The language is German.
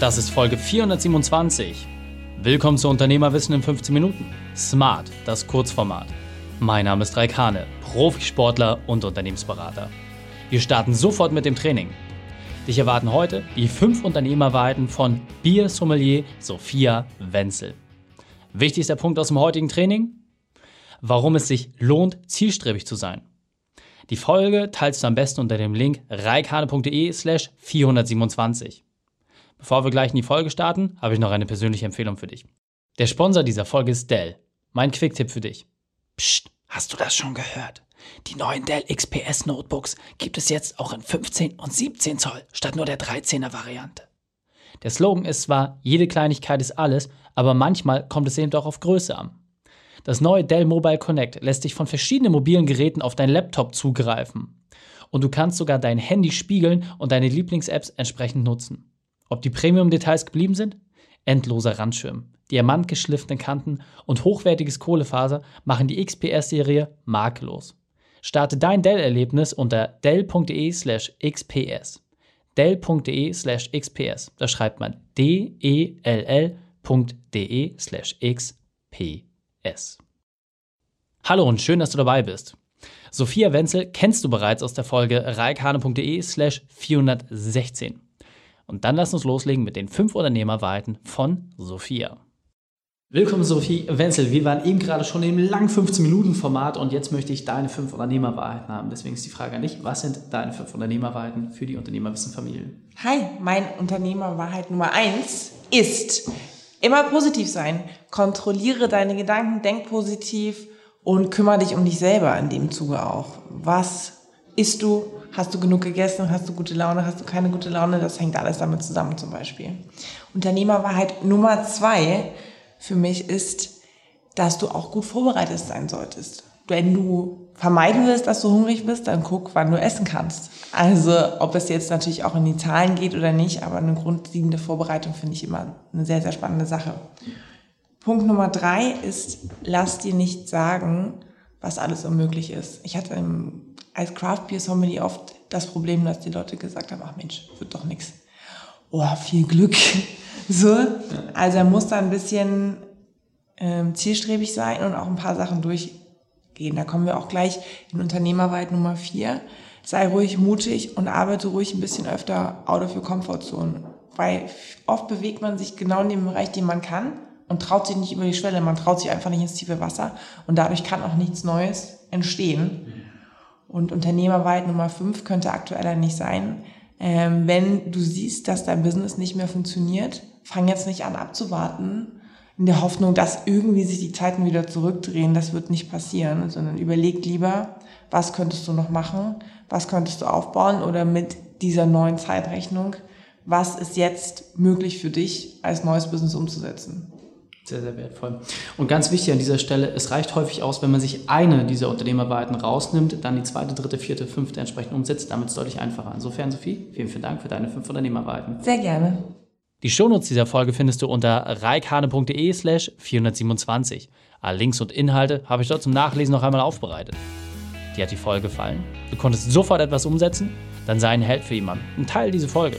Das ist Folge 427. Willkommen zu Unternehmerwissen in 15 Minuten. Smart, das Kurzformat. Mein Name ist Raik Hane, Profisportler und Unternehmensberater. Wir starten sofort mit dem Training. Dich erwarten heute die fünf Unternehmerweiten von Bier-Sommelier Sophia Wenzel. Wichtigster Punkt aus dem heutigen Training? Warum es sich lohnt, zielstrebig zu sein. Die Folge teilst du am besten unter dem Link reikane.de slash 427. Bevor wir gleich in die Folge starten, habe ich noch eine persönliche Empfehlung für dich. Der Sponsor dieser Folge ist Dell. Mein Quick-Tipp für dich. Psst, hast du das schon gehört? Die neuen Dell XPS Notebooks gibt es jetzt auch in 15 und 17 Zoll statt nur der 13er Variante. Der Slogan ist zwar, jede Kleinigkeit ist alles, aber manchmal kommt es eben doch auf Größe an. Das neue Dell Mobile Connect lässt dich von verschiedenen mobilen Geräten auf dein Laptop zugreifen. Und du kannst sogar dein Handy spiegeln und deine Lieblings-Apps entsprechend nutzen. Ob die Premium-Details geblieben sind? Endloser Randschirm, diamantgeschliffene Kanten und hochwertiges Kohlefaser machen die XPS-Serie makellos. Starte dein Dell-Erlebnis unter dell.de/xps. Dell.de slash XPS. Da schreibt man D-E-L-L.de slash XPS. Hallo und schön, dass du dabei bist. Sophia Wenzel kennst du bereits aus der Folge reikane.de slash 416. Und dann lass uns loslegen mit den fünf Unternehmerweiten von Sophia. Willkommen Sophie Wenzel. Wir waren eben gerade schon im langen 15-Minuten-Format und jetzt möchte ich deine fünf Unternehmerwahrheiten haben. Deswegen ist die Frage an dich, was sind deine fünf Unternehmerwahrheiten für die Unternehmerwissen-Familien? Hi, mein Unternehmerwahrheit Nummer eins ist, Immer positiv sein. Kontrolliere deine Gedanken, denk positiv und kümmere dich um dich selber in dem Zuge auch. Was isst du? Hast du genug gegessen? Hast du gute Laune? Hast du keine gute Laune? Das hängt alles damit zusammen zum Beispiel. Unternehmerwahrheit Nummer zwei für mich ist, dass du auch gut vorbereitet sein solltest. Wenn du vermeiden willst, dass du hungrig bist, dann guck, wann du essen kannst. Also ob es jetzt natürlich auch in die Zahlen geht oder nicht, aber eine grundlegende Vorbereitung finde ich immer eine sehr, sehr spannende Sache. Punkt Nummer drei ist, lass dir nicht sagen, was alles unmöglich ist. Ich hatte als Craft Beer Sommelier oft das Problem, dass die Leute gesagt haben, ach Mensch, wird doch nichts. Oh, viel Glück. So, also er muss da ein bisschen ähm, zielstrebig sein und auch ein paar Sachen durch gehen. Da kommen wir auch gleich in Unternehmerweit Nummer vier. Sei ruhig mutig und arbeite ruhig ein bisschen öfter out of your comfort zone. Weil oft bewegt man sich genau in dem Bereich, den man kann und traut sich nicht über die Schwelle. Man traut sich einfach nicht ins tiefe Wasser und dadurch kann auch nichts Neues entstehen. Und Unternehmerweit Nummer fünf könnte aktueller nicht sein. Ähm, wenn du siehst, dass dein Business nicht mehr funktioniert, fang jetzt nicht an abzuwarten, in der Hoffnung, dass irgendwie sich die Zeiten wieder zurückdrehen. Das wird nicht passieren, sondern überleg lieber, was könntest du noch machen, was könntest du aufbauen oder mit dieser neuen Zeitrechnung, was ist jetzt möglich für dich als neues Business umzusetzen. Sehr, sehr wertvoll. Und ganz wichtig an dieser Stelle, es reicht häufig aus, wenn man sich eine dieser Unternehmerweiten rausnimmt, dann die zweite, dritte, vierte, fünfte entsprechend umsetzt. Damit ist es deutlich einfacher. Insofern, Sophie, vielen, vielen Dank für deine fünf Unternehmerweiten. Sehr gerne. Die Shownotes dieser Folge findest du unter reikhane.de slash 427. Alle Links und Inhalte habe ich dort zum Nachlesen noch einmal aufbereitet. Dir hat die Folge gefallen? Du konntest sofort etwas umsetzen? Dann sei ein Held für jemanden und teile diese Folge.